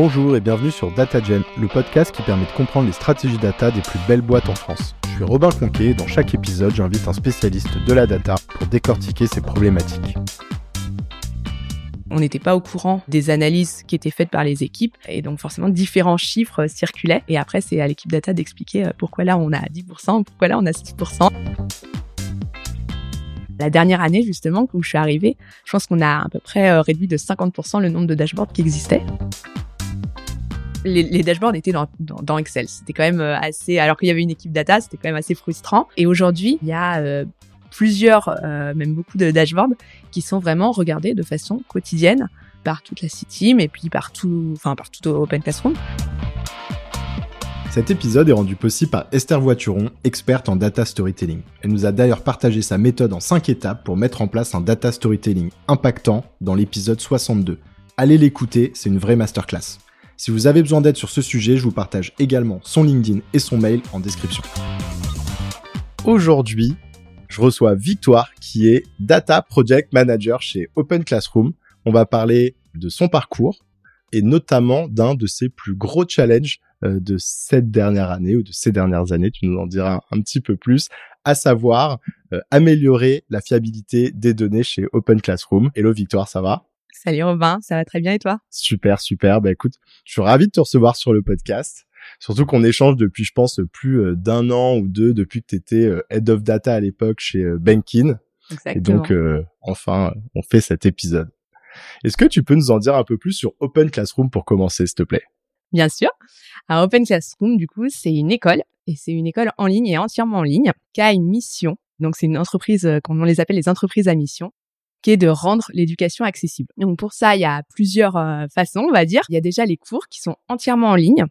Bonjour et bienvenue sur DataGen, le podcast qui permet de comprendre les stratégies data des plus belles boîtes en France. Je suis Robin Conquet et dans chaque épisode, j'invite un spécialiste de la data pour décortiquer ces problématiques. On n'était pas au courant des analyses qui étaient faites par les équipes et donc forcément différents chiffres circulaient et après c'est à l'équipe data d'expliquer euh, pourquoi là on a 10%, pourquoi là on a 6%. La dernière année, justement, où je suis arrivée, je pense qu'on a à peu près euh, réduit de 50% le nombre de dashboards qui existaient. Les, dashboards étaient dans, Excel. C'était quand même euh, assez, alors qu'il y avait une équipe data, c'était quand même assez frustrant. Et aujourd'hui, il y a euh, plusieurs, même beaucoup de dashboards qui sont vraiment regardés de façon quotidienne par toute la City, mais puis par tout, enfin par tout Open Classroom. Cet épisode est rendu possible par Esther Voituron, experte en data storytelling. Elle nous a d'ailleurs partagé sa méthode en 5 étapes pour mettre en place un data storytelling impactant dans l'épisode 62. Allez l'écouter, c'est une vraie masterclass. Si vous avez besoin d'aide sur ce sujet, je vous partage également son LinkedIn et son mail en description. Aujourd'hui, je reçois Victoire qui est Data Project Manager chez Open Classroom. On va parler de son parcours et notamment d'un de ses plus gros challenges euh, de cette dernière année ou de ces dernières années, tu nous en diras un, petit peu plus, à savoir euh, améliorer la fiabilité des données chez Open Classroom. Hello Victoire, ça va? Salut Robin, ça va très bien et toi? Super, super. Bah écoute, je suis ravi de te recevoir sur le podcast. Surtout qu'on échange depuis, je pense, plus euh, d'un an ou deux depuis que tu étais Head of Data à l'époque chez Bankin. Exactement. Et donc, enfin, on fait cet épisode. Est-ce que tu peux nous en dire un peu plus sur Open Classroom pour commencer, s'il te plaît? Bien sûr. Alors Open Classroom, du coup, c'est une école et c'est une école en ligne et entièrement en ligne qui a une mission. Donc c'est une entreprise, euh, comme on les appelle les entreprises à mission, qui est de rendre l'éducation accessible. Donc pour ça, il y a plusieurs euh, façons, on va dire. Il y a déjà les cours qui sont entièrement en ligne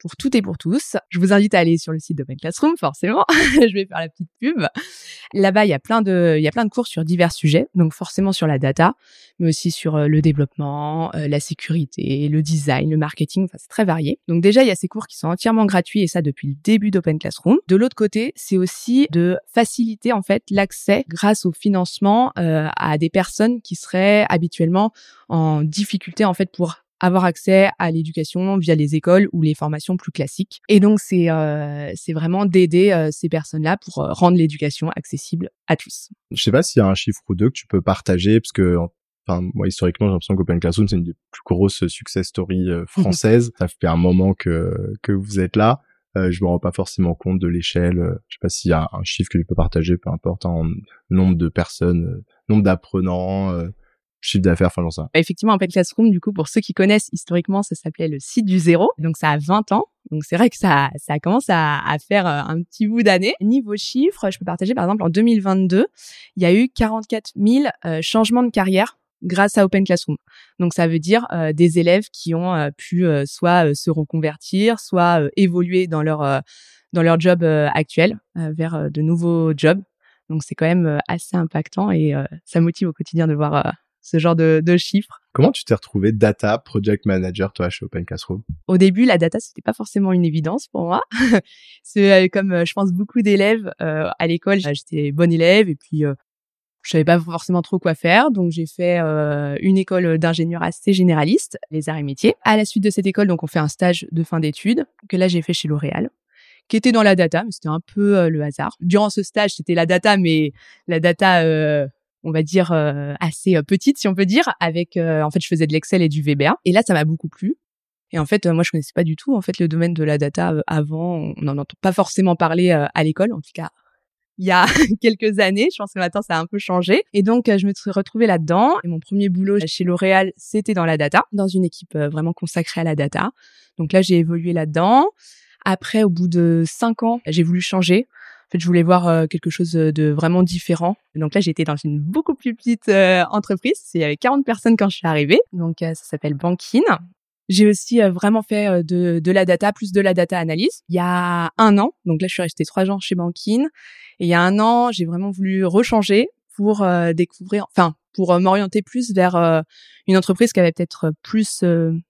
pour tout et pour tous. Je vous invite à aller sur le site d'Open Classroom, forcément. je vais faire la petite pub. Là-bas, il y a plein de, il y a plein de cours sur divers sujets. Donc, forcément sur la data, mais aussi sur euh, le développement, euh, la sécurité, le design, le marketing. Enfin, c'est très varié. Donc, déjà, il y a ces cours qui sont entièrement gratuits et ça depuis le début d'Open Classroom. De l'autre côté, c'est aussi de faciliter, en fait, l'accès grâce au financement euh, à des personnes qui seraient habituellement en difficulté, en fait, pour avoir accès à l'éducation via les écoles ou les formations plus classiques. Et donc c'est euh, c'est vraiment d'aider euh, ces personnes-là pour euh, rendre l'éducation accessible à tous. Je sais pas s'il y a un chiffre ou deux que tu peux partager parce que enfin moi historiquement j'ai l'impression qu'Open Classroom c'est une des plus grosses success stories françaises. Ça fait un moment que que vous êtes là. Euh, je me rends pas forcément compte de l'échelle. je sais pas s'il y a un chiffre que tu peux partager, peu importe, en nombre de personnes, nombre d'apprenants, chiffre d'affaires, enfin j'en sais. Effectivement, Open Classroom, du coup, pour ceux qui connaissent historiquement, ça s'appelait le site du zéro. Donc ça a 20 ans. Donc c'est vrai que ça, ça commence à, à faire euh, un petit bout d'année. Niveau chiffres, je peux partager par exemple en 2022, il y a eu 44 000 euh, changements de carrière grâce à Open Classroom. Donc ça veut dire euh, des élèves qui ont pu soit se reconvertir, soit évoluer dans leur dans leur job actuel vers de nouveaux jobs. Donc c'est quand même assez impactant et ça motive au quotidien de voir ce genre de, de chiffres. Comment tu t'es retrouvé data project manager toi chez Open Classroom? Au début, la data c'était pas forcément une évidence pour moi. c'est euh, comme euh, je pense beaucoup d'élèves euh, à l'école, j'étais bonne élève et puis je savais pas forcément trop quoi faire, donc j'ai fait une école d'ingénieur assez généraliste, les arts et métiers. À la suite de cette école, donc on fait un stage de fin d'études que là j'ai fait chez L'Oréal qui était dans la data, mais c'était un peu le hasard. Durant ce stage, c'était la data, mais la data on va dire euh, assez euh, petite si on peut dire avec euh, en fait je faisais de l'Excel et du VBA et là ça m'a beaucoup plu. Et en fait moi je connaissais pas du tout en fait le domaine de la data avant. On n'en entend pas forcément parler à l'école en tout cas il y a quelques années. Je pense que maintenant ça a un peu changé. Et donc je me suis retrouvée là-dedans. Et mon premier boulot chez L'Oréal c'était dans la data dans une équipe vraiment consacrée à la data. Donc là j'ai évolué là-dedans. Après au bout de cinq ans j'ai voulu changer fait, je voulais voir euh, quelque chose de vraiment différent. Donc là, j'étais dans une beaucoup plus petite euh, entreprise. Il y avait 40 personnes quand je suis arrivée. Donc euh, ça s'appelle Bankin. J'ai aussi vraiment fait de, de, la data, plus de la data analyse. Il y a un an, donc là je suis restée trois ans chez Bankin. Et il y a un an, j'ai vraiment voulu rechanger pour découvrir, enfin pour m'orienter plus vers une entreprise qui avait peut-être plus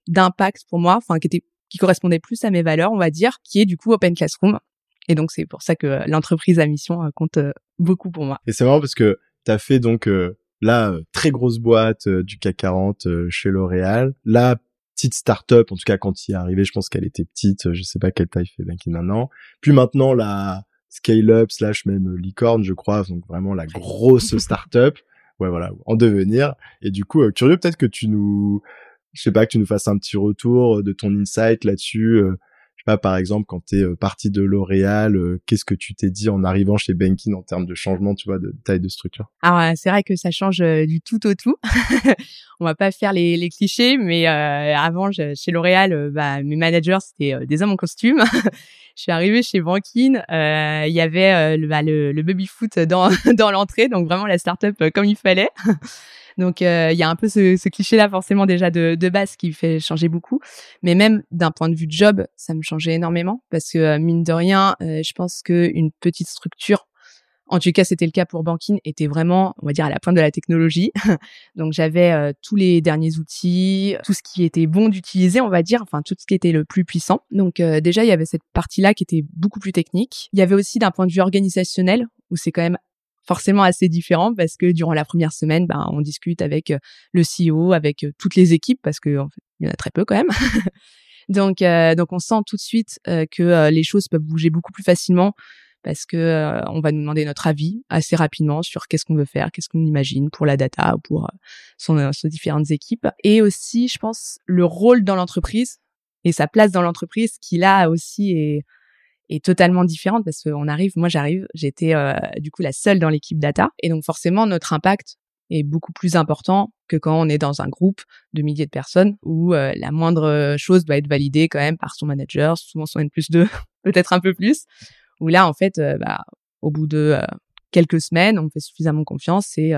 d'impact pour moi, enfin qui était qui correspondait plus à mes valeurs, on va dire, qui est du coup Open Classroom. Et donc, c'est pour ça que l'entreprise à mission euh, compte euh, beaucoup pour moi. Et c'est marrant parce que tu as fait donc euh, la très grosse boîte du CAC 40 chez L'Oréal, la petite start-up. En tout cas, quand il est arrivé, je pense qu'elle était petite. Je sais pas quelle taille fait Banking maintenant. Puis maintenant, la scale-up slash même licorne, je crois. Donc vraiment la grosse start-up. Ouais, voilà, en devenir. Et du coup, curieux peut-être que tu nous, je sais pas, que tu nous fasses un petit retour de ton insight là-dessus sais pas, par exemple, quand tu es euh, parti de L'Oréal, euh, qu'est-ce que tu t'es dit en arrivant chez Banking en termes de changement, tu vois, de taille de structure? Alors, c'est vrai que ça change du tout au tout. On va pas faire les, les clichés, mais euh, avant, chez L'Oréal, bah, mes managers, c'était des hommes en costume. je suis arrivée chez Banking, il y avait le, bah, le, le baby-foot dans, dans l'entrée, donc vraiment la start-up comme il fallait. Donc euh, il y a un peu ce, ce cliché-là forcément déjà de, de, base qui fait changer beaucoup. Mais même d'un point de vue de job, ça me changeait énormément parce que euh, mine de rien, euh, je pense qu'une petite structure en tout cas, c'était le cas pour Banking, était vraiment, on va dire, à la pointe de la technologie. Donc, j'avais tous les derniers outils, tout ce qui était bon d'utiliser, on va dire, enfin, tout ce qui était le plus puissant. Donc, déjà, il y avait cette partie-là qui était beaucoup plus technique. Il y avait aussi d'un point de vue organisationnel, où c'est quand même forcément assez différent parce que durant la première semaine, ben, on discute avec euh, le CEO, avec euh, toutes les équipes parce que y en a très peu quand même. donc, euh, donc on sent tout de suite que les choses peuvent bouger beaucoup plus facilement parce que on va nous demander notre avis assez rapidement sur qu'est-ce qu'on veut faire, qu'est-ce qu'on imagine pour la data ou pour son, ses différentes équipes. Et aussi, je pense, le rôle dans l'entreprise et sa place dans l'entreprise qui là aussi est est totalement différente parce qu'on arrive, moi j'arrive, j'étais euh, du coup la seule dans l'équipe data et donc forcément notre impact est beaucoup plus important que quand on est dans un groupe de milliers de personnes où euh, la moindre chose doit être validée quand même par son manager, souvent son N plus 2, peut-être un peu plus, où là en fait, euh, bah, au bout de quelques semaines, on me fait suffisamment confiance et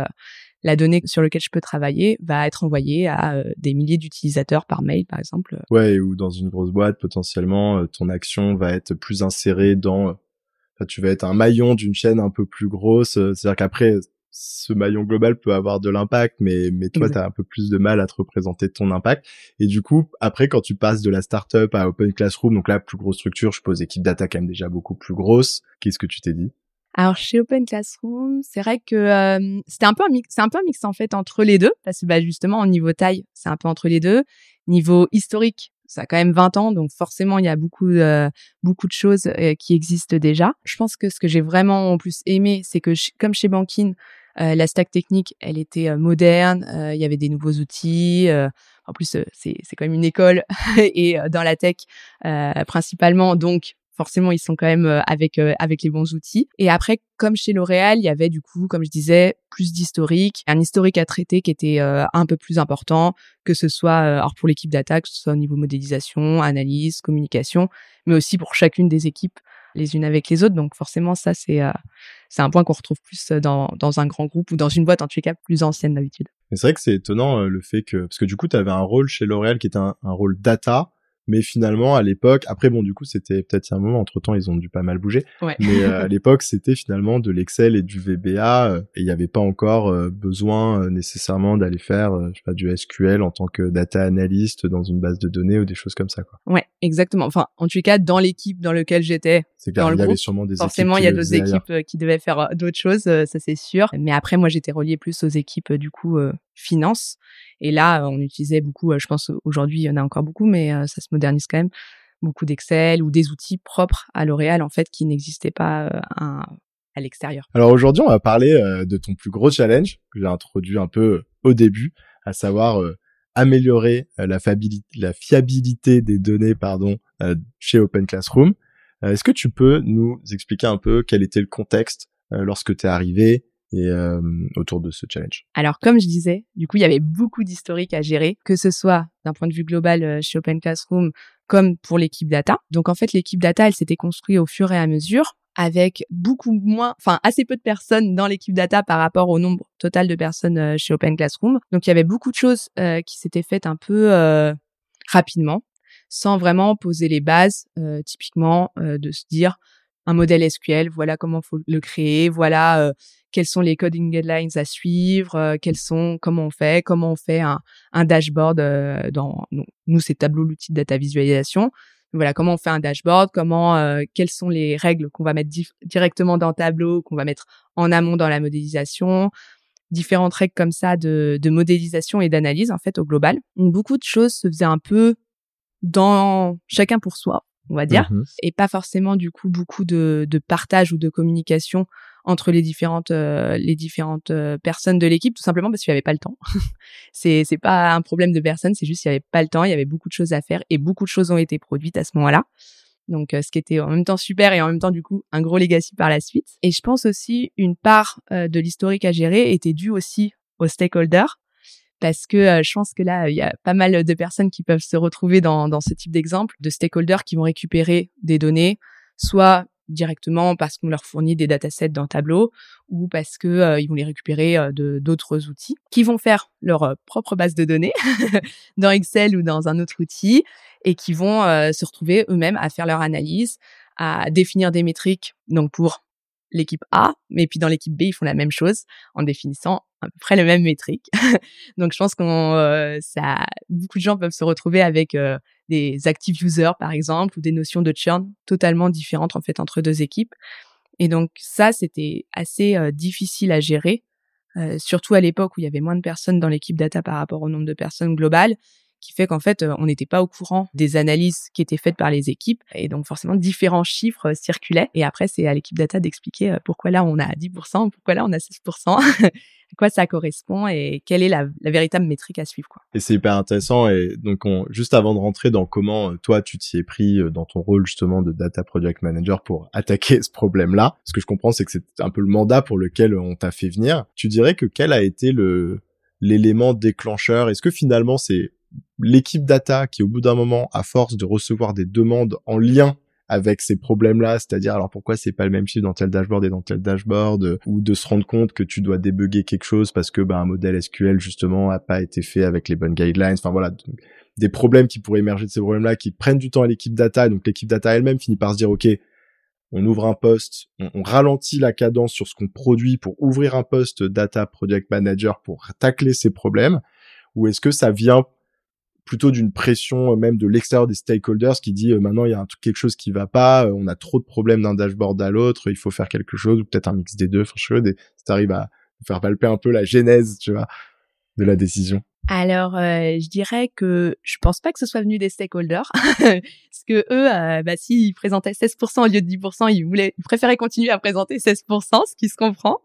la donnée sur laquelle je peux travailler va être envoyée à euh, des milliers d'utilisateurs par mail, par exemple. Ouais, ou dans une grosse boîte, potentiellement, euh, ton action va être plus insérée dans... Euh, enfin, tu vas être un maillon d'une chaîne un peu plus grosse. C'est-à-dire qu'après, ce maillon global peut avoir de l'impact, mais, mais toi, tu as un peu plus de mal à te représenter ton impact. Et du coup, après, quand tu passes de la startup à Open Classroom, donc là, plus grosse structure, je suppose équipe data quand même déjà beaucoup plus grosse, qu'est-ce que tu t'es dit? Alors chez Open Classroom, c'est vrai que euh, c'était un peu un mix, c'est un peu un mix en fait entre les deux parce que bah, justement au niveau taille, c'est un peu entre les deux. Niveau historique, ça a quand même 20 ans donc forcément il y a beaucoup euh, beaucoup de choses euh, qui existent déjà. Je pense que ce que j'ai vraiment en plus aimé, c'est que comme chez Banking, la stack technique, elle était moderne, il y avait des nouveaux outils. en plus, c'est c'est quand même une école et dans la tech principalement donc forcément ils sont quand même euh, avec euh, avec les bons outils. Et après, comme chez L'Oréal, il y avait du coup, comme je disais, plus d'historique, un historique à traiter qui était euh, un peu plus important, que ce soit alors pour l'équipe d'attaque, que ce soit au niveau modélisation, analyse, communication, mais aussi pour chacune des équipes les unes avec les autres. Donc forcément, ça c'est c'est un point qu'on retrouve plus dans dans un grand groupe ou dans une boîte en tout cas plus ancienne d'habitude. C'est vrai que c'est étonnant le fait que parce que du coup, tu avais un rôle chez L'Oréal qui était un rôle data mais finalement à l'époque après bon du coup c'était peut-être un moment entre temps ils ont dû pas mal bouger. Mais euh, à l'époque c'était finalement de l'Excel et du VBA euh, et il n'y avait pas encore euh, besoin nécessairement d'aller faire je sais pas du SQL en tant que data analyst dans une base de données ou des choses comme ça quoi. Ouais exactement. Enfin en tout cas dans l'équipe dans lequel j'étais c'est clair, il y avait sûrement des forcément il y a d'autres équipes qui devaient faire d'autres choses ça c'est sûr. Mais après moi j'étais relié plus aux équipes du coup finance et là, on utilisait beaucoup, euh, je pense aujourd'hui, il y en a encore beaucoup, mais euh, ça se modernise quand même, beaucoup d'Excel ou des outils propres à L'Oréal, en fait, qui n'existaient pas euh, à, l'extérieur. Alors aujourd'hui, on va parler de ton plus gros challenge que j'ai introduit un peu au début, à savoir améliorer la, la, fiabilité des données pardon, chez Open Classroom. Est-ce que tu peux nous expliquer un peu quel était le contexte lorsque tu es arrivé et euh, autour de ce challenge. Alors comme je disais, du coup il y avait beaucoup d'historique à gérer, que ce soit d'un point de vue global euh, chez Open Classroom comme pour l'équipe data. Donc en fait l'équipe data elle s'était construite au fur et à mesure avec beaucoup moins, enfin assez peu de personnes dans l'équipe data par rapport au nombre total de personnes euh, chez Open Classroom. Donc il y avait beaucoup de choses qui s'étaient faites un peu rapidement, sans vraiment poser les bases, typiquement de se dire un modèle SQL, voilà comment faut le créer, voilà euh, quels sont les coding guidelines à suivre, euh, quels sont comment on fait, comment on fait un, un dashboard euh, dans nous c'est Tableau l'outil de data visualisation. Voilà comment on fait un dashboard, comment quelles sont les règles qu'on va mettre directement dans Tableau, qu'on va mettre en amont dans la modélisation. différentes règles comme ça de, de modélisation et d'analyse en fait au global. Donc, beaucoup de choses se faisaient un peu dans chacun pour soi, on va dire, Mhm. et pas forcément du coup beaucoup de, de partage ou de communication entre les différentes euh, les différentes euh, personnes de l'équipe, tout simplement parce qu'il n'y avait pas le temps. c'est c'est pas un problème de personne, c'est juste qu'il n'y avait pas le temps, il y avait beaucoup de choses à faire et beaucoup de choses ont été produites à ce moment-là. Donc, euh, ce qui était en même temps super et en même temps, du coup, un gros legacy par la suite. Et je pense aussi une part euh, de l'historique à gérer était due aussi aux stakeholders. Parce que euh, je pense que là, il y a pas mal de personnes qui peuvent se retrouver dans, dans ce type d'exemple, de stakeholders qui vont récupérer des données, soit directement parce qu'on leur fournit des datasets dans Tableau, ou parce que euh, ils vont les récupérer euh, de d'autres outils, qui vont faire leur propre base de données dans Excel ou dans un autre outil, et qui vont se retrouver eux-mêmes à faire leur analyse, à définir des métriques, donc pour l'équipe A, mais puis dans l'équipe B, ils font la même chose en définissant à peu près les mêmes métriques. donc je pense qu'on euh, ça beaucoup de gens peuvent se retrouver avec euh, des active users par exemple ou des notions de churn totalement différentes en fait entre deux équipes. Et donc ça c'était assez euh, difficile à gérer, euh, surtout à l'époque où il y avait moins de personnes dans l'équipe data par rapport au nombre de personnes globales qui fait qu'en fait, euh, on n'était pas au courant des analyses qui étaient faites par les équipes. Et donc, forcément, différents chiffres euh, circulaient. Et après, c'est à l'équipe data d'expliquer euh, pourquoi là, on a 10%, pourquoi là, on a 16%, à quoi ça correspond et quelle est la, véritable métrique à suivre. Quoi. Et c'est hyper intéressant. Et donc, on, juste avant de rentrer dans comment toi, tu t'y es pris dans ton rôle justement de data project manager pour attaquer ce problème-là, ce que je comprends, c'est que c'est un peu le mandat pour lequel on t'a fait venir. Tu dirais que quel a été le l'élément déclencheur? Est-ce que finalement c'est l'équipe data qui, au bout d'un moment, à force de recevoir des demandes en lien avec ces problèmes-là, c'est-à-dire alors pourquoi c'est pas le même chiffre dans tel dashboard et dans tel dashboard, euh, ou de se rendre compte que tu dois débugger quelque chose parce que bah, un modèle SQL justement a pas été fait avec les bonnes guidelines. Enfin voilà, des problèmes qui pourraient émerger de ces problèmes-là, qui prennent du temps à l'équipe data, et donc l'équipe data elle-même finit par se dire ok, on ouvre un poste, on, on ralentit la cadence sur ce qu'on produit pour ouvrir un poste data project manager pour tacler ces problèmes, ou est-ce que ça vient plutôt d'une pression euh, même de l'extérieur des stakeholders qui dit euh, maintenant il y a un quelque chose qui va pas, euh, on a trop de problèmes d'un dashboard à l'autre, il faut faire quelque chose ou peut-être un mix des deux, enfin je sais pas, si à faire palper un peu la genèse, tu vois, de la décision. Alors, euh, je dirais que je pense pas que ce soit venu des stakeholders, parce que eux, euh, bah, s'ils présentaient 16% au lieu de 10%, ils voulaient, ils préféraient continuer à présenter 16%, ce qui se comprend.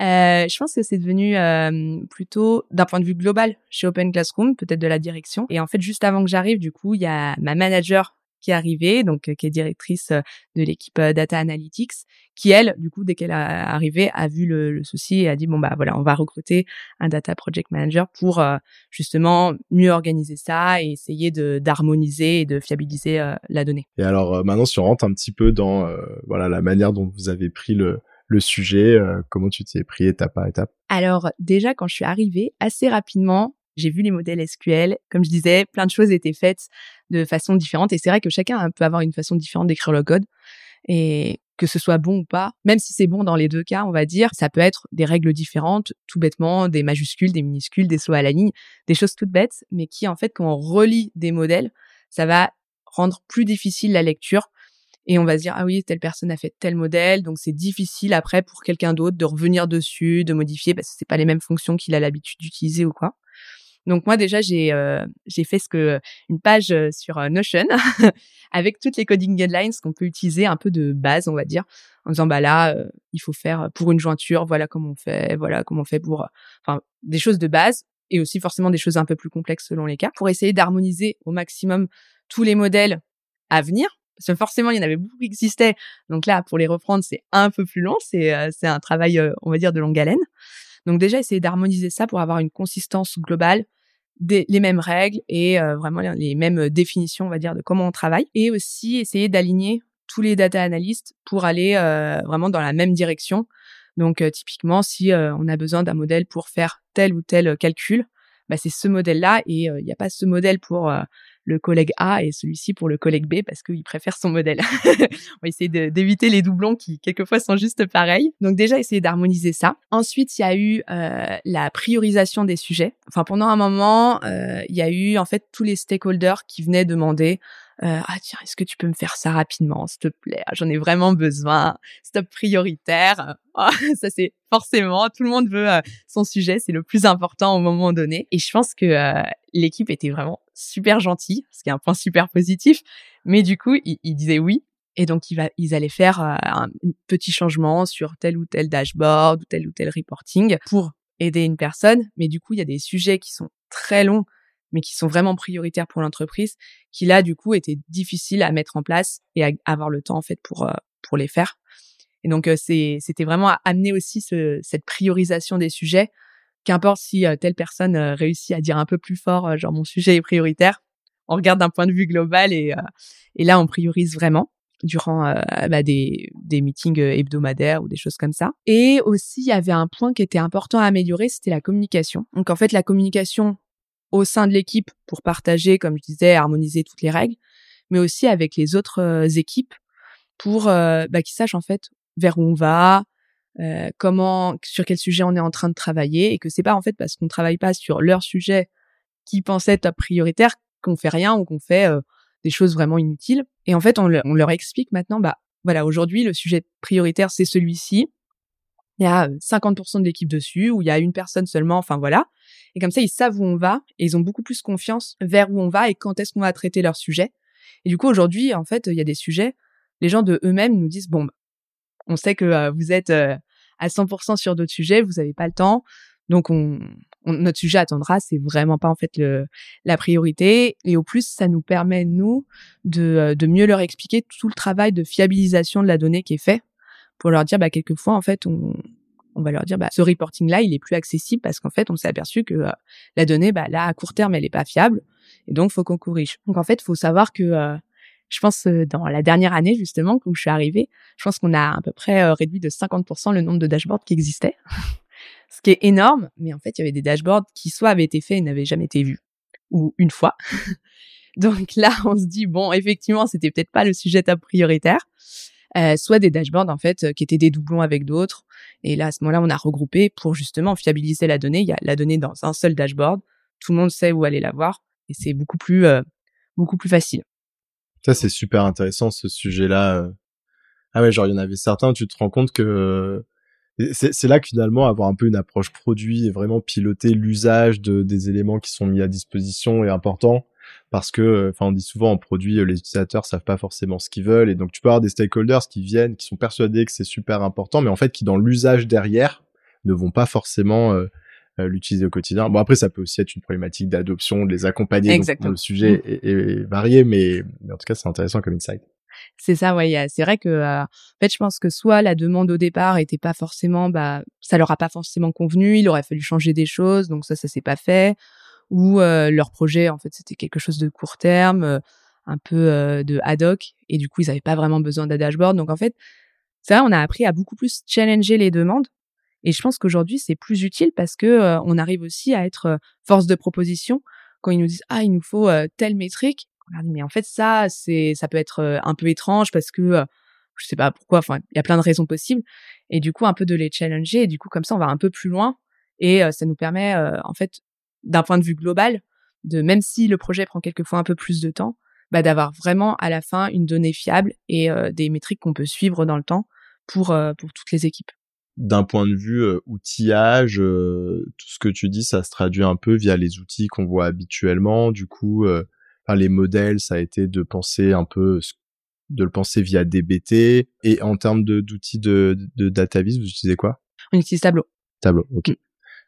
Euh, je pense que c'est devenu euh, plutôt d'un point de vue global chez Open Classroom, peut-être de la direction. Et en fait, juste avant que j'arrive, du coup, il y a ma manager qui est arrivée, donc euh, qui est directrice euh, de l'équipe euh, Data Analytics, qui elle, du coup, dès qu'elle est arrivée, a vu le, le souci et a dit bon bah voilà, on va recruter un data project manager pour euh, justement mieux organiser ça et essayer de d'harmoniser et de fiabiliser euh, la donnée. Et alors euh, maintenant si on rentre un petit peu dans voilà la manière dont vous avez pris le le sujet, euh, comment tu t'y es pris étape par étape? Alors déjà quand je suis arrivée, assez rapidement, j'ai vu les modèles SQL. Comme je disais, plein de choses étaient faites de façon différente. Et c'est vrai que chacun peut avoir une façon différente d'écrire le code. Et que ce soit bon ou pas, même si c'est bon dans les deux cas, on va dire, ça peut être des règles différentes, tout bêtement, des majuscules, des minuscules, des sauts à la ligne, des choses toutes bêtes, mais qui en fait, quand on relie des modèles, ça va rendre plus difficile la lecture et on va se dire ah oui telle personne a fait tel modèle donc c'est difficile après pour quelqu'un d'autre de revenir dessus de modifier parce que c'est pas les mêmes fonctions qu'il a l'habitude d'utiliser ou quoi. Donc moi déjà j'ai euh, j'ai fait ce que une page euh, sur euh, Notion avec toutes les coding guidelines qu'on peut utiliser un peu de base on va dire en disant bah là euh, il faut faire pour une jointure voilà comment on fait voilà comment on fait pour enfin des choses de base et aussi forcément des choses un peu plus complexes selon les cas pour essayer d'harmoniser au maximum tous les modèles à venir parce que forcément il y en avait beaucoup qui existaient. Donc là pour les reprendre c'est un peu plus long. C'est euh, un travail euh, on va dire de longue haleine. Donc déjà essayer d'harmoniser ça pour avoir une consistance globale des, les mêmes règles et euh, vraiment les, mêmes définitions on va dire de comment on travaille. Et aussi essayer d'aligner tous les data analystes pour aller vraiment dans la même direction. Donc typiquement si on a besoin d'un modèle pour faire tel ou tel calcul bah, c'est ce modèle là et il n'y a pas ce modèle pour euh, le collègue A et celui-ci pour le collègue B parce qu'il préfère son modèle. on de- d'éviter les doublons qui quelquefois sont juste pareils. Donc déjà essayer d'harmoniser ça. Ensuite il y a eu euh, la priorisation des sujets. Enfin pendant un moment euh, il y a eu en fait tous les stakeholders qui venaient demander euh, ah tiens, est-ce que tu peux me faire ça rapidement, s'il te plaît? J'en ai vraiment besoin. Stop prioritaire. Oh, ça c'est forcément tout le monde veut euh, son sujet, c'est le plus important au moment donné. Et je pense que euh, l'équipe était vraiment super gentille, ce qui est un point super positif. Mais du coup, ils, disaient oui. Et donc, ils allaient faire un petit changement sur tel ou tel dashboard ou tel ou tel reporting pour aider une personne. Mais du coup, il y a des sujets qui sont très longs mais qui sont vraiment prioritaires pour l'entreprise, qui là du coup étaient difficiles à mettre en place et à avoir le temps en fait pour euh, pour les faire. Et donc euh, c'était vraiment à amener aussi ce, cette priorisation des sujets. Qu'importe si euh, telle personne réussit à dire un peu plus fort, genre mon sujet est prioritaire, on regarde d'un point de vue global et et là on priorise vraiment durant bah, des, des meetings hebdomadaires ou des choses comme ça. Et aussi, il y avait un point qui était important à améliorer, c'était la communication. Donc en fait, la communication au sein de l'équipe pour partager, comme je disais, harmoniser toutes les règles, mais aussi avec les autres euh, équipes pour euh, bah, qu'ils sachent en fait vers où on va, euh, comment, sur quel sujet on est en train de travailler, et que c'est pas en fait parce qu'on travaille pas sur leur sujet qui pensait top prioritaire qu'on fait rien ou qu'on fait des choses vraiment inutiles. Et en fait, on, on leur explique maintenant, bah voilà, aujourd'hui le sujet prioritaire c'est celui-ci il y a 50% de l'équipe dessus, ou il y a une personne seulement, enfin voilà. Et comme ça, ils savent où on va, et ils ont beaucoup plus confiance vers où on va et quand est-ce qu'on va traiter leur sujet. Et du coup, aujourd'hui, en fait, il y a des sujets, les gens de eux-mêmes nous disent, bon, bah, on sait que vous êtes à 100% sur d'autres sujets, vous n'avez pas le temps, donc on, notre sujet attendra, c'est vraiment pas en fait le, la priorité. Et au plus, ça nous permet, nous, de, de mieux leur expliquer tout le travail de fiabilisation de la donnée qui est fait pour leur dire bah quelquefois en fait on on va leur dire bah ce reporting là il est plus accessible parce qu'en fait on s'est aperçu que euh, la donnée bah là à court terme elle est pas fiable et donc faut qu'on corrige. Donc en fait faut savoir que euh, je pense euh, dans la dernière année justement où je suis arrivée, je pense qu'on a à peu près réduit de 50% le nombre de dashboards qui existaient. Ce qui est énorme, mais en fait, il y avait des dashboards qui soit avaient été faits et n'avaient jamais été vus ou une fois. Donc là, on se dit bon, effectivement, c'était peut-être pas le sujet top prioritaire. Euh, soit des dashboards en fait euh, qui étaient des doublons avec d'autres. Et là, à ce moment-là, on a regroupé pour justement fiabiliser la donnée. Il y a la donnée dans un seul dashboard. Tout le monde sait où aller la voir et c'est beaucoup plus euh, beaucoup plus facile. Ça c'est super intéressant ce sujet-là. Ah ouais, genre il y en avait certains, tu te rends compte que c'est là que finalement avoir un peu une approche produit et vraiment piloter l'usage de, des éléments qui sont mis à disposition est important parce que, euh, enfin, on dit souvent en produit, euh, les utilisateurs savent pas forcément ce qu'ils veulent, et donc tu peux avoir des stakeholders qui viennent, qui sont persuadés que c'est super important, mais en fait qui dans l'usage derrière ne vont pas forcément euh, l'utiliser au quotidien. Bon après ça peut aussi être une problématique d'adoption, de les accompagner. Donc, le sujet mm. est, varié, mais, en tout cas c'est intéressant comme insight. C'est ça, ouais. C'est vrai que, en fait, je pense que soit la demande au départ était pas forcément, bah, ça leur a pas forcément convenu, il aurait fallu changer des choses, donc ça, ça s'est pas fait ou euh, leur projet en fait c'était quelque chose de court terme, euh, un peu euh, de ad hoc et du coup ils n'avaient pas vraiment besoin d'un dashboard. Donc en fait, ça on a appris à beaucoup plus challenger les demandes et je pense qu'aujourd'hui c'est plus utile parce que on arrive aussi à être force de proposition quand ils nous disent ah il nous faut telle métrique. mais en fait ça c'est ça peut être un peu étrange parce que je sais pas pourquoi. Enfin il y a plein de raisons possibles et du coup un peu de les challenger et du coup comme ça on va un peu plus loin et ça nous permet en fait d'un point de vue global, de même si le projet prend quelquefois un peu plus de temps, bah, d'avoir vraiment à la fin une donnée fiable et euh, des métriques qu'on peut suivre dans le temps pour euh, pour toutes les équipes. D'un point de vue euh, outillage, tout ce que tu dis, ça se traduit un peu via les outils qu'on voit habituellement. Du coup, les modèles, ça a été de penser un peu de le penser via DBT. Et en termes d'outils de, de, de vous utilisez quoi? On utilise Tableau. Tableau, ok. Mm.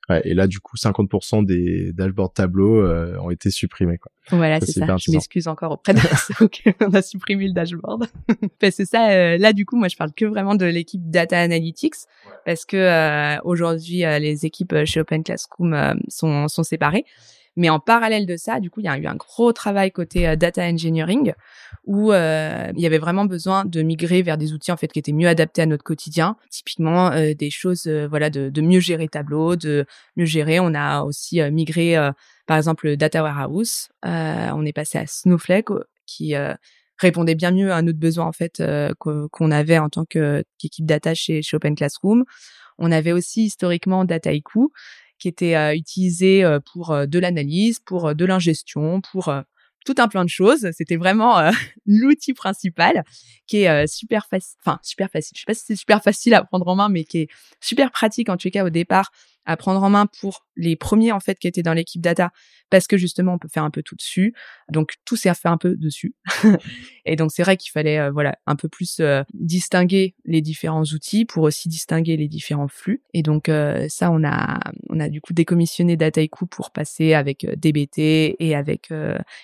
Ouais, et là, du coup, 50% des dashboards tableaux euh, ont été supprimés. Quoi. Voilà, c'est ça. Je m'excuse encore auprès de on a supprimé le dashboard. parce que ça, euh, là, du coup, moi, je parle que vraiment de l'équipe Data Analytics, parce que euh, aujourd'hui, les équipes chez Open Classroom sont, sont séparées. Mais en parallèle de ça, du coup, il y a eu un gros travail côté euh, data engineering où euh, il y avait vraiment besoin de migrer vers des outils en fait qui étaient mieux adaptés à notre quotidien. Typiquement, euh, des choses voilà de, mieux gérer Tableau, de mieux gérer. On a aussi migré, par exemple, le data warehouse. on est passé à Snowflake qui répondait bien mieux à notre besoin en fait qu'on avait en tant qu'équipe data chez, chez Open Classroom. On avait aussi historiquement Dataiku qui était euh, utilisé euh, pour euh, de l'analyse, pour de l'ingestion, pour tout un plan de choses. C'était vraiment l'outil principal qui est super facile, enfin super facile. Je sais pas si c'est super facile à prendre en main, mais qui est super pratique en tout cas au départ à prendre en main pour les premiers en fait qui étaient dans l'équipe data parce que justement on peut faire un peu tout dessus. Donc tout s'est fait un peu dessus. Et donc c'est vrai qu'il fallait euh, voilà un peu plus euh, distinguer les différents outils pour aussi distinguer les différents flux. Et donc euh, ça on a on a du coup décommissionné Dataiku pour passer avec DBT et avec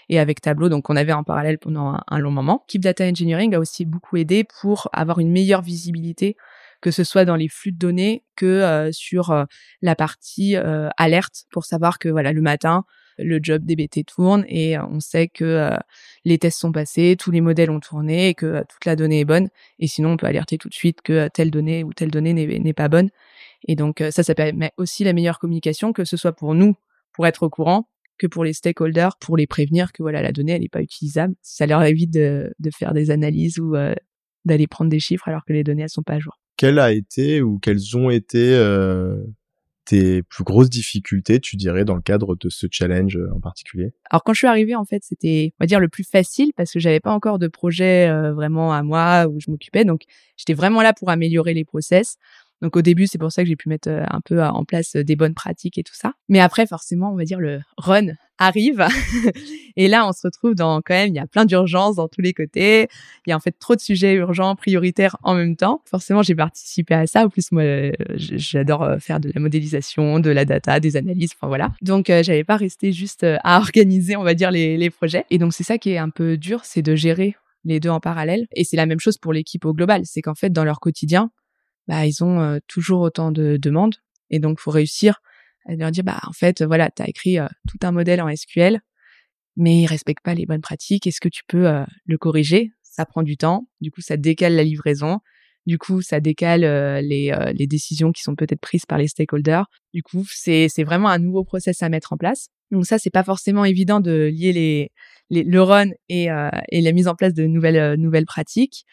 et avec Tableau. Donc on avait en parallèle pendant un, un long moment. Keep Data Engineering a aussi beaucoup aidé pour avoir une meilleure visibilité que ce soit dans les flux de données que euh, sur euh, la partie euh, alerte pour savoir que voilà le matin le job DBT tourne et on sait que les tests sont passés, tous les modèles ont tourné et que toute la donnée est bonne. Et sinon, on peut alerter tout de suite que telle donnée ou telle donnée n'est pas bonne. Et donc ça, ça permet aussi la meilleure communication, que ce soit pour nous, pour être au courant, que pour les stakeholders, pour les prévenir que voilà la donnée elle n'est pas utilisable. Ça leur évite de, de faire des analyses ou d'aller prendre des chiffres alors que les données elles sont pas à jour quelle a été ou quelles ont été euh, tes plus grosses difficultés, tu dirais, dans le cadre de ce challenge euh, en particulier? Alors quand je suis arrivée, en fait, c'était, on va dire, le plus facile parce que j'avais pas encore de projet euh, vraiment à moi où je m'occupais, donc j'étais vraiment là pour améliorer les process. Donc au début, c'est pour ça que j'ai pu mettre un peu en place des bonnes pratiques et tout ça. Mais après, forcément, on va dire le run arrive. et là, on se retrouve dans quand même, il y a plein d'urgences dans tous les côtés. Il y a en fait trop de sujets urgents, prioritaires en même temps. Forcément, j'ai participé à ça. En plus, moi, j'adore euh, faire de la modélisation, de la data, des analyses. Enfin voilà. Donc, euh, j'avais pas resté juste euh, à organiser, on va dire, les projets. Et donc, c'est ça qui est un peu dur, c'est de gérer les deux en parallèle. Et c'est la même chose pour l'équipe au global. C'est qu'en fait, dans leur quotidien, bah, ils ont toujours autant de demandes. Et donc, faut réussir elle leur dire bah en fait voilà tu as écrit euh, tout un modèle en SQL mais il respecte pas les bonnes pratiques. Est-ce que tu peux euh, le corriger? Ça prend du temps. Du coup ça décale la livraison. Du coup ça décale euh, les, les décisions qui sont peut-être prises par les stakeholders. Du coup c'est c'est vraiment un nouveau process à mettre en place. Donc ça c'est pas forcément évident de lier les, les le run et et la mise en place de nouvelles nouvelles pratiques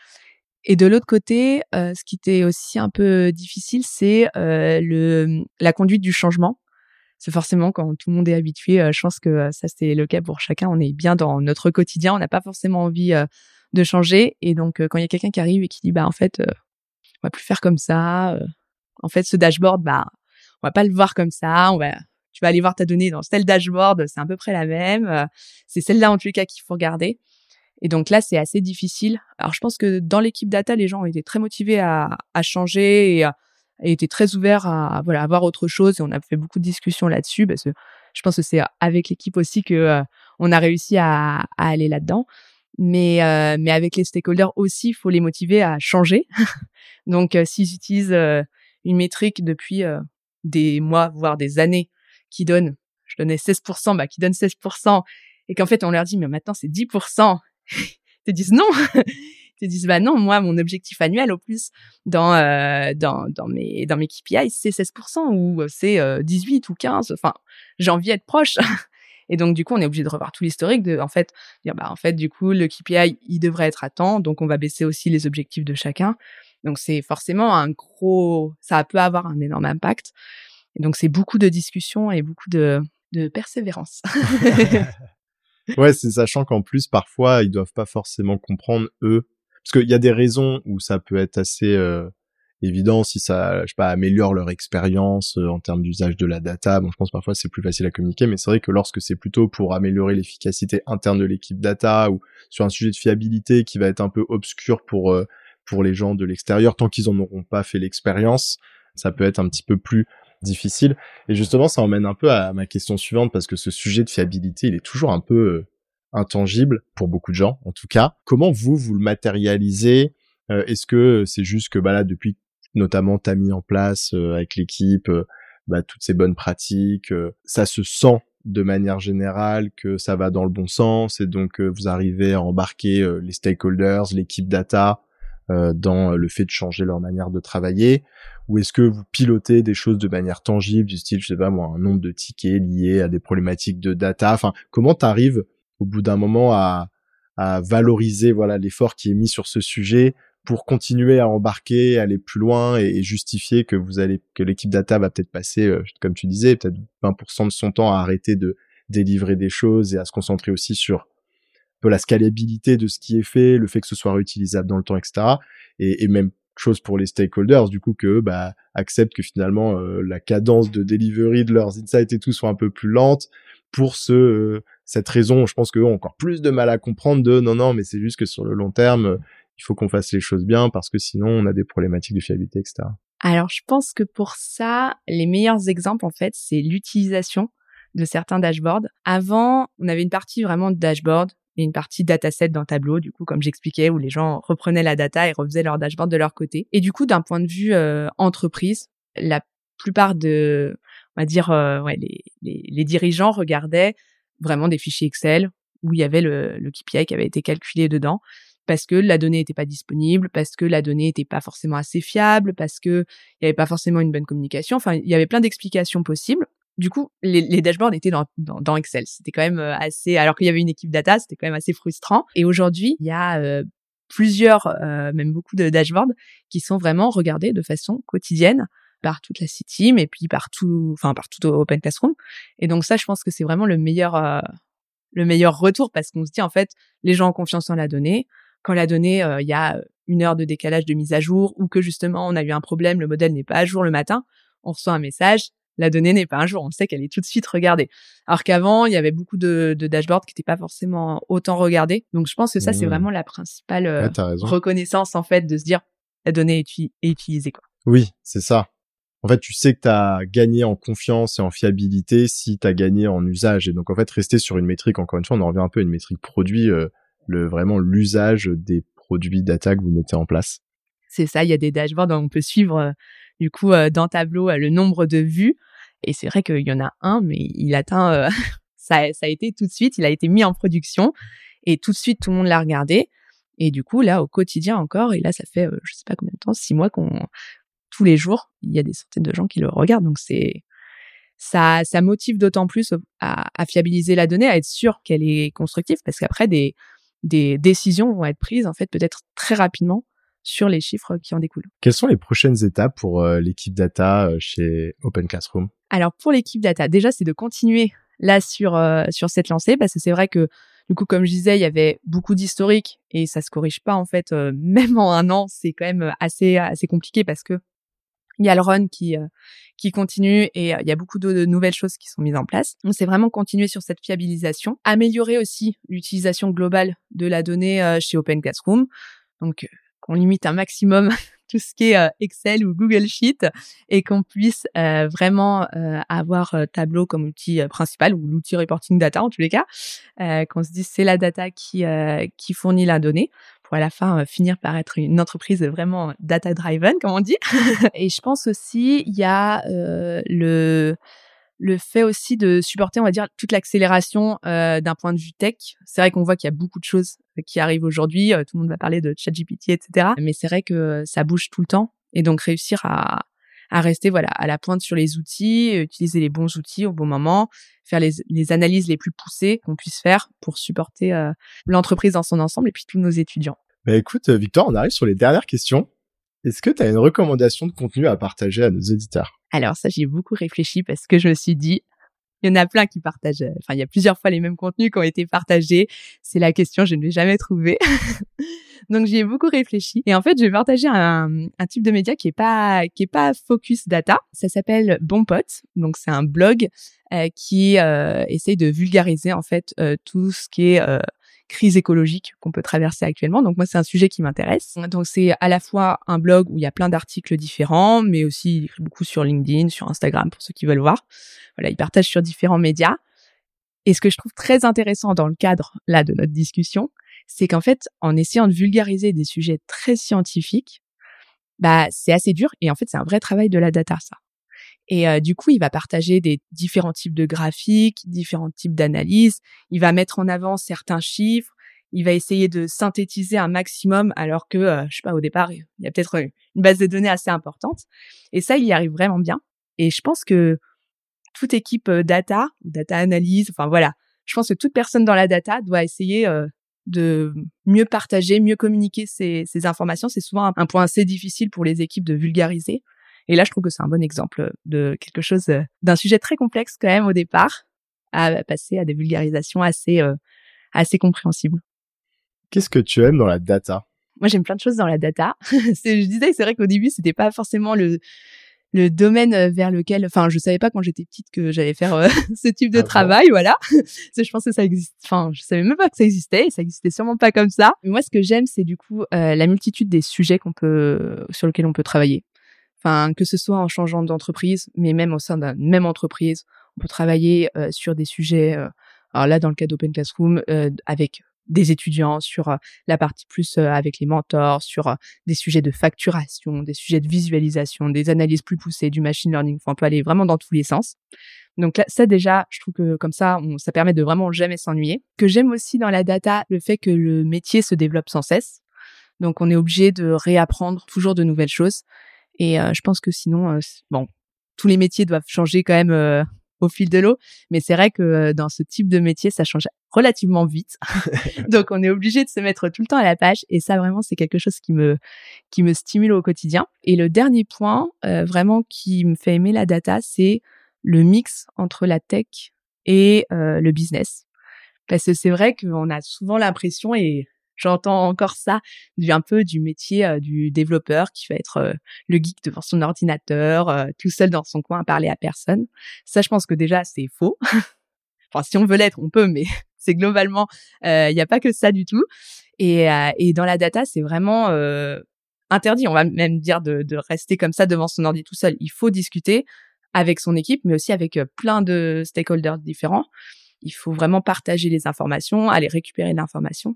et de l'autre côté, euh, ce qui était aussi un peu difficile, c'est euh, le la conduite du changement. C'est forcément quand tout le monde est habitué. Euh, je pense que ça c'est le cas pour chacun. On est bien dans notre quotidien. On n'a pas forcément envie de changer. Et donc quand il y a quelqu'un qui arrive et qui dit bah en fait on va plus faire comme ça. en fait ce dashboard bah on va pas le voir comme ça. On va tu vas aller voir ta donnée dans tel dashboard. C'est à peu près la même. c'est celle-là en les cas qu'il faut regarder. Et donc là, c'est assez difficile. Alors, je pense que dans l'équipe data, les gens été très motivés à, à changer et, et étaient très ouverts à, voilà, à voir autre chose. Et on a fait beaucoup de discussions là-dessus parce je pense que c'est avec l'équipe aussi que euh, on a réussi à, à aller là-dedans. Mais, euh, mais avec les stakeholders aussi, il faut les motiver à changer. donc, euh, s'ils utilisent une métrique depuis des mois, voire des années, qui donne, je donnais 16%, bah, qui donne 16%, et qu'en fait, on leur dit, mais maintenant, c'est 10%, te disent non. te disent bah non, moi mon objectif annuel au plus dans euh, dans dans mes dans mes KPI c'est 16% ou c'est 18 euh, ou 15. Enfin, j'ai envie d'être proche. Et donc du coup, on est obligé de revoir tout l'historique de en fait dire bah en fait du coup le KPI il devrait être à temps, donc on va baisser aussi les objectifs de chacun. Donc c'est forcément un gros ça peut avoir un énorme impact. Et donc c'est beaucoup de discussions et beaucoup de de persévérance. Ouais, c'est sachant qu'en plus parfois ils doivent pas forcément comprendre eux, parce qu'il y a des raisons où ça peut être assez euh, évident si ça, je sais pas, améliore leur expérience euh, en termes d'usage de la data. Bon, je pense parfois c'est plus facile à communiquer, mais c'est vrai que lorsque c'est plutôt pour améliorer l'efficacité interne de l'équipe data ou sur un sujet de fiabilité qui va être un peu obscur pour euh, pour les gens de l'extérieur, tant qu'ils en auront pas fait l'expérience, ça peut être un petit peu plus difficile. Et justement, ça emmène un peu à ma question suivante parce que ce sujet de fiabilité, il est toujours un peu euh, intangible pour beaucoup de gens, en tout cas. Comment vous, vous le matérialisez? Euh, Est-ce que c'est juste que bah là, depuis notamment t'as mis en place euh, avec l'équipe bah, toutes ces bonnes pratiques, ça se sent de manière générale que ça va dans le bon sens et donc vous arrivez à embarquer les stakeholders, l'équipe data dans le fait de changer leur manière de travailler? Ou est-ce que vous pilotez des choses de manière tangible, du style, je sais pas moi, un nombre de tickets liés à des problématiques de data? Enfin, comment tu arrives au bout d'un moment à, à valoriser voilà l'effort qui est mis sur ce sujet pour continuer à embarquer, aller plus loin et, justifier que vous allez que l'équipe data va peut-être passer, euh, comme tu disais, peut-être 20% de son temps à arrêter de délivrer des choses et à se concentrer aussi sur peu la scalabilité de ce qui est fait, le fait que ce soit réutilisable dans le temps, etc. Et, même chose pour les stakeholders, du coup que bah acceptent que finalement euh, la cadence de delivery de leurs insights et tout soit un peu plus lente pour ce euh, cette raison. Je pense qu'eux ont encore plus de mal à comprendre de non non mais c'est juste que sur le long terme il faut qu'on fasse les choses bien parce que sinon on a des problématiques de fiabilité, etc. Alors je pense que pour ça les meilleurs exemples en fait c'est l'utilisation de certains dashboards. Avant, on avait une partie vraiment de dashboard et une partie dataset dans Tableau, du coup, comme j'expliquais, où les gens reprenaient la data et refaisaient leur dashboard de leur côté. Et du coup, d'un point de vue euh, entreprise, la plupart de, on va dire, euh, les, les, dirigeants regardaient vraiment des fichiers Excel où il y avait le, le KPI qui avait été calculé dedans parce que la donnée n'était pas disponible, parce que la donnée n'était pas forcément assez fiable, parce que il n'y avait pas forcément une bonne communication. Enfin, il y avait plein d'explications possibles du coup, les, les dashboards étaient dans, dans, dans Excel. C'était quand même euh, assez, alors qu'il y avait une équipe data, c'était quand même assez frustrant. Et aujourd'hui, il y a euh, plusieurs, euh, même beaucoup de dashboards qui sont vraiment regardés de façon quotidienne par toute la city, mais puis par tout, enfin par tout Open Classroom. Et donc ça, je pense que c'est vraiment le meilleur, le meilleur retour parce qu'on se dit en fait, les gens ont confiance en la donnée. Quand la donnée, il y a une heure de décalage de mise à jour ou que justement on a eu un problème, le modèle n'est pas à jour le matin, on reçoit un message, la donnée n'est pas un jour, on sait qu'elle est tout de suite regardée. Alors qu'avant, il y avait beaucoup de, de dashboards qui n'étaient pas forcément autant regardés. Donc je pense que ça, c'est mmh. vraiment la principale euh, reconnaissance en fait de se dire la donnée est, utilisée. Quoi. Oui, c'est ça. En fait, tu sais que tu as gagné en confiance et en fiabilité si tu as gagné en usage. Et donc, en fait, rester sur une métrique, encore une fois, on en revient un peu à une métrique produit, euh, le vraiment l'usage des produits data que vous mettez en place. C'est ça, il y a des dashboards où on peut suivre euh, du coup dans Tableau le nombre de vues et c'est vrai qu'il y en a un, mais il atteint, euh, ça, ça a été tout de suite, il a été mis en production et tout de suite tout le monde l'a regardé. Et du coup, là, au quotidien encore, et là, ça fait, euh, je sais pas combien de temps, six mois qu'on, tous les jours, il y a des centaines de gens qui le regardent. Donc c'est, ça, ça motive d'autant plus à, à, fiabiliser la donnée, à être sûr qu'elle est constructive, parce qu'après des, des décisions vont être prises en fait peut-être très rapidement sur les chiffres qui en découlent. Quelles sont les prochaines étapes pour euh, l'équipe data chez Open Classroom? Alors pour l'équipe data, déjà c'est de continuer là sur euh, sur cette lancée parce que c'est vrai que du coup comme je disais il y avait beaucoup d'historique et ça se corrige pas en fait euh, même en un an c'est quand même assez assez compliqué parce que il y a le run qui euh, qui continue et il y a beaucoup de, nouvelles choses qui sont mises en place. On c'est vraiment continuer sur cette fiabilisation, améliorer aussi l'utilisation globale de la donnée chez Open Classroom. Donc qu'on limite un maximum tout ce qui est euh, Excel ou Google Sheet et qu'on puisse euh, vraiment euh, avoir Tableau comme outil principal ou l'outil reporting data en tous les cas, qu'on se dise c'est la data qui qui fournit la donnée pour à la fin finir par être une entreprise vraiment data driven comme on dit. et je pense aussi il y a le le fait aussi de supporter, on va dire, toute l'accélération euh, d'un point de vue tech. C'est vrai qu'on voit qu'il y a beaucoup de choses qui arrivent aujourd'hui. Euh, tout le monde va parler de ChatGPT, etc. Mais c'est vrai que ça bouge tout le temps. Et donc réussir à, à rester voilà à la pointe sur les outils, utiliser les bons outils au bon moment, faire les, les analyses les plus poussées qu'on puisse faire pour supporter euh, l'entreprise dans son ensemble et puis tous nos étudiants. Bah écoute, Victor, on arrive sur les dernières questions. Est-ce que tu as une recommandation de contenu à partager à nos éditeurs? Alors ça, j'ai beaucoup réfléchi parce que je me suis dit, il y en a plein qui partagent, euh, enfin il y a plusieurs fois les mêmes contenus qui ont été partagés. C'est la question, je ne l'ai jamais trouvé. Donc j'y ai beaucoup réfléchi et en fait je vais partager un, type de média qui est pas qui est pas focus data. Ça s'appelle Bon Pote. Donc c'est un blog euh, qui euh, essaye de vulgariser en fait euh, tout ce qui est crise écologique qu'on peut traverser actuellement. Donc moi, c'est un sujet qui m'intéresse. Donc c'est à la fois un blog où il y a plein d'articles différents, mais aussi beaucoup sur LinkedIn, sur Instagram pour ceux qui veulent voir. Voilà, il partage sur différents médias. Et ce que je trouve très intéressant dans le cadre là de notre discussion, c'est qu'en fait, en essayant de vulgariser des sujets très scientifiques, bah c'est assez dur et en fait c'est un vrai travail de la data ça. Et euh, du coup, il va partager des différents types de graphiques, différents types d'analyses. Il va mettre en avant certains chiffres. Il va essayer de synthétiser un maximum, alors que, euh, je sais pas, au départ, il y a peut-être une base de données assez importante. Et ça, il y arrive vraiment bien. Et je pense que toute équipe euh, data, data analyse, enfin voilà, je pense que toute personne dans la data doit essayer de mieux partager, mieux communiquer ces informations. C'est souvent un point assez difficile pour les équipes de vulgariser. Et là, je trouve que c'est un bon exemple de quelque chose, euh, d'un sujet très complexe quand même au départ, à passer à des vulgarisations assez, euh, assez compréhensibles. Qu'est-ce que tu aimes dans la data? Moi, j'aime plein de choses dans la data. je disais, c'est vrai qu'au début, c'était pas forcément le le domaine euh, vers lequel, enfin, je savais pas quand j'étais petite que j'allais faire euh, ce type de ah travail, voilà. je pensais que ça existe, enfin, je savais même pas que ça existait, et ça existait sûrement pas comme ça. Mais moi, ce que j'aime, c'est du coup euh, la multitude des sujets qu'on peut, sur lesquels on peut travailler. Enfin, que ce soit en changeant d'entreprise, mais même au sein d'une même entreprise, on peut travailler sur des sujets. alors là, dans le cas d'Open Classroom, avec des étudiants, sur euh, la partie plus euh, avec les mentors, sur euh, des sujets de facturation, des sujets de visualisation, des analyses plus poussées, du machine learning. Enfin, on peut aller vraiment dans tous les sens. Donc là, ça déjà, je trouve que comme ça, ça permet de vraiment jamais s'ennuyer. Que j'aime aussi dans la data, le fait que le métier se développe sans cesse. Donc on est obligé de réapprendre toujours de nouvelles choses. Et je pense que sinon, bon, tous les métiers doivent changer quand même au fil de l'eau. Mais c'est vrai que euh, dans ce type de métier, ça change relativement vite. Donc, on est obligé de se mettre tout le temps à la page. Et ça, vraiment, c'est quelque chose qui me, qui me stimule au quotidien. Et le dernier point, euh, vraiment, qui me fait aimer la data, c'est le mix entre la tech et euh, le business. Parce que c'est vrai qu'on a souvent l'impression, et J'entends encore ça du un peu du métier euh, du développeur qui va être euh, le geek devant son ordinateur, euh, tout seul dans son coin à parler à personne. Ça, je pense que déjà c'est faux. enfin, si on veut l'être, on peut, mais c'est globalement, il n'y a pas que ça du tout. Et, et dans la data, c'est vraiment interdit. On va même dire de, de rester comme ça devant son ordi tout seul. Il faut discuter avec son équipe, mais aussi avec plein de stakeholders différents. Il faut vraiment partager les informations, aller récupérer l'information.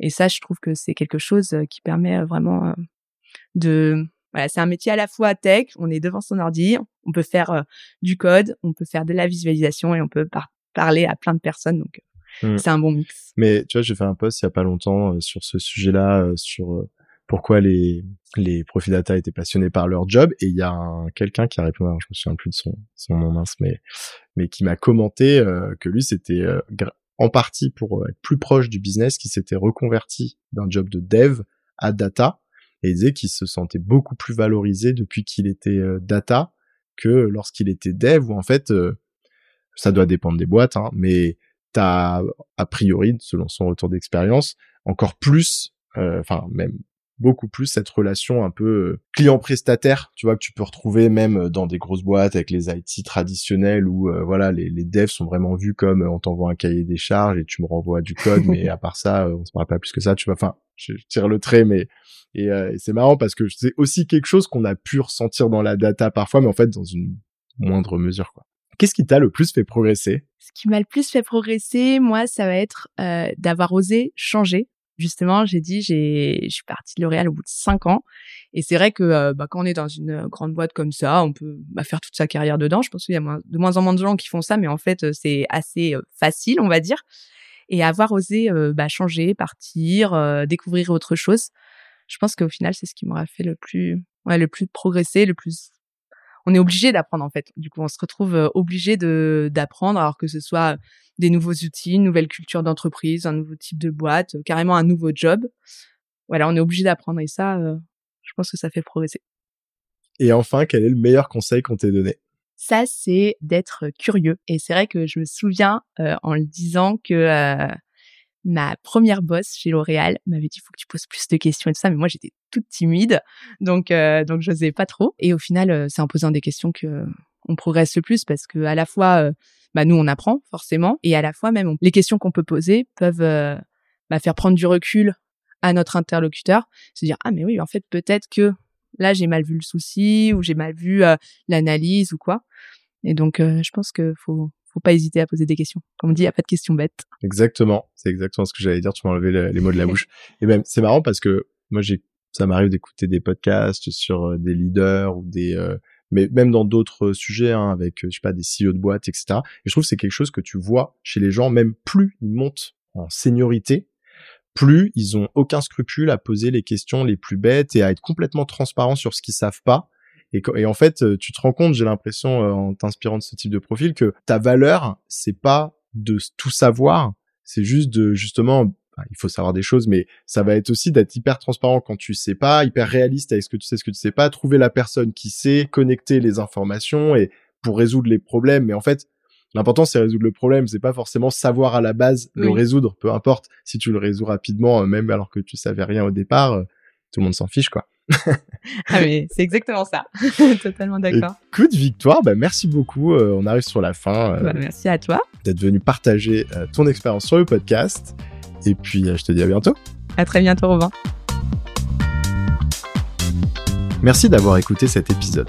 Et ça, je trouve que c'est quelque chose euh, qui permet euh, vraiment euh, de voilà, c'est un métier à la fois tech, on est devant son ordi, on peut faire du code, on peut faire de la visualisation et on peut parler à plein de personnes. Donc, mmh. c'est un bon mix. Mais tu vois, j'ai fait un post il y a pas longtemps sur ce sujet-là, sur pourquoi les les profils data étaient passionnés par leur job et il y a quelqu'un qui a répondu, je me souviens plus de son son nom mince, mais mais qui m'a commenté que lui c'était en partie pour euh, être plus proche du business, qui s'était reconverti d'un job de dev à data, et il disait qu'il se sentait beaucoup plus valorisé depuis qu'il était euh, data que lorsqu'il était dev, où en fait, euh, ça doit dépendre des boîtes, hein, mais t'as a priori, selon son retour d'expérience, encore plus, enfin même beaucoup plus cette relation un peu euh, client-prestataire, tu vois, que tu peux retrouver même euh, dans des grosses boîtes avec les IT traditionnels où euh, voilà les, les devs sont vraiment vus comme on t'envoie un cahier des charges et tu me renvoies du code, mais à part ça, on se parle pas plus que ça, tu vois. Enfin, je, tire le trait, mais et, c'est marrant parce que c'est aussi quelque chose qu'on a pu ressentir dans la data parfois, mais en fait dans une moindre mesure, quoi. Qu'est-ce qui t'a le plus fait progresser? Ce qui m'a le plus fait progresser, moi, ça va être d'avoir osé changer justement, j'ai dit, j'ai, je suis partie de L'Oréal au bout de cinq ans. Et c'est vrai que euh, bah, quand on est dans une euh, grande boîte comme ça, on peut bah, faire toute sa carrière dedans. Je pense qu'il y a de moins en moins de gens qui font ça, mais en fait, euh, c'est assez facile, on va dire. Et avoir osé bah, changer, partir, découvrir autre chose, je pense qu'au final, c'est ce qui m'aura fait le plus, ouais, le plus progresser, le plus on est obligé d'apprendre en fait. Du coup, on se retrouve euh, obligé de d'apprendre, alors que ce soit des nouveaux outils, une nouvelle culture d'entreprise, un nouveau type de boîte, euh, carrément un nouveau job. Voilà, on est obligé d'apprendre et ça, euh, je pense que ça fait progresser. Et enfin, quel est le meilleur conseil qu'on t'ait donné? Ça, c'est d'être curieux. Et c'est vrai que je me souviens en le disant que ma première boss chez L'Oréal m'avait dit faut que tu poses plus de questions et tout ça mais moi j'étais toute timide. Donc euh, donc j'osais pas trop. Et au final euh, c'est en posant des questions que on progresse le plus parce que à la fois euh, bah nous on apprend forcément et à la fois même les questions qu'on peut poser peuvent euh, bah, faire prendre du recul à notre interlocuteur. Se dire ah mais oui en fait peut-être que là j'ai mal vu le souci ou j'ai mal vu l'analyse ou quoi. Et donc je pense que faut faut pas hésiter à poser des questions. Comme on dit, il y a pas de questions bêtes. Exactement, c'est exactement ce que j'allais dire. Tu m'as enlevé les mots de la bouche. Et même, c'est marrant parce que moi, j'ai, ça m'arrive d'écouter des podcasts sur euh, des leaders ou des, euh, mais même dans d'autres sujets, hein, avec, je sais pas, des CEO de boîtes, etc. Et je trouve que c'est quelque chose que tu vois chez les gens, même plus ils montent en seniorité, plus ils ont aucun scrupule à poser les questions les plus bêtes et à être complètement transparents sur ce qu'ils savent pas et, et en fait, euh, tu te rends compte, j'ai l'impression, euh, en t'inspirant de ce type de profil, que ta valeur, c'est pas de tout savoir, c'est juste de justement il faut savoir des choses, mais ça va être aussi d'être hyper transparent quand tu sais pas, hyper réaliste avec ce que tu sais, ce que tu sais pas, trouver la personne qui sait, connecter les informations et pour résoudre les problèmes. Mais en fait, L'important, c'est résoudre le problème. C'est pas forcément savoir à la base le résoudre. Peu importe si tu le résous rapidement, euh, même alors que tu savais rien au départ, tout le monde s'en fiche, quoi. Ah mais c'est exactement ça. Totalement d'accord. Écoute, Victoire, bah, merci beaucoup. Euh, on arrive sur la fin euh, Bah, merci à toi. d'être venu partager euh, ton expérience sur le podcast. Et puis, je te dis à bientôt. À très bientôt, Robin. Merci d'avoir écouté cet épisode.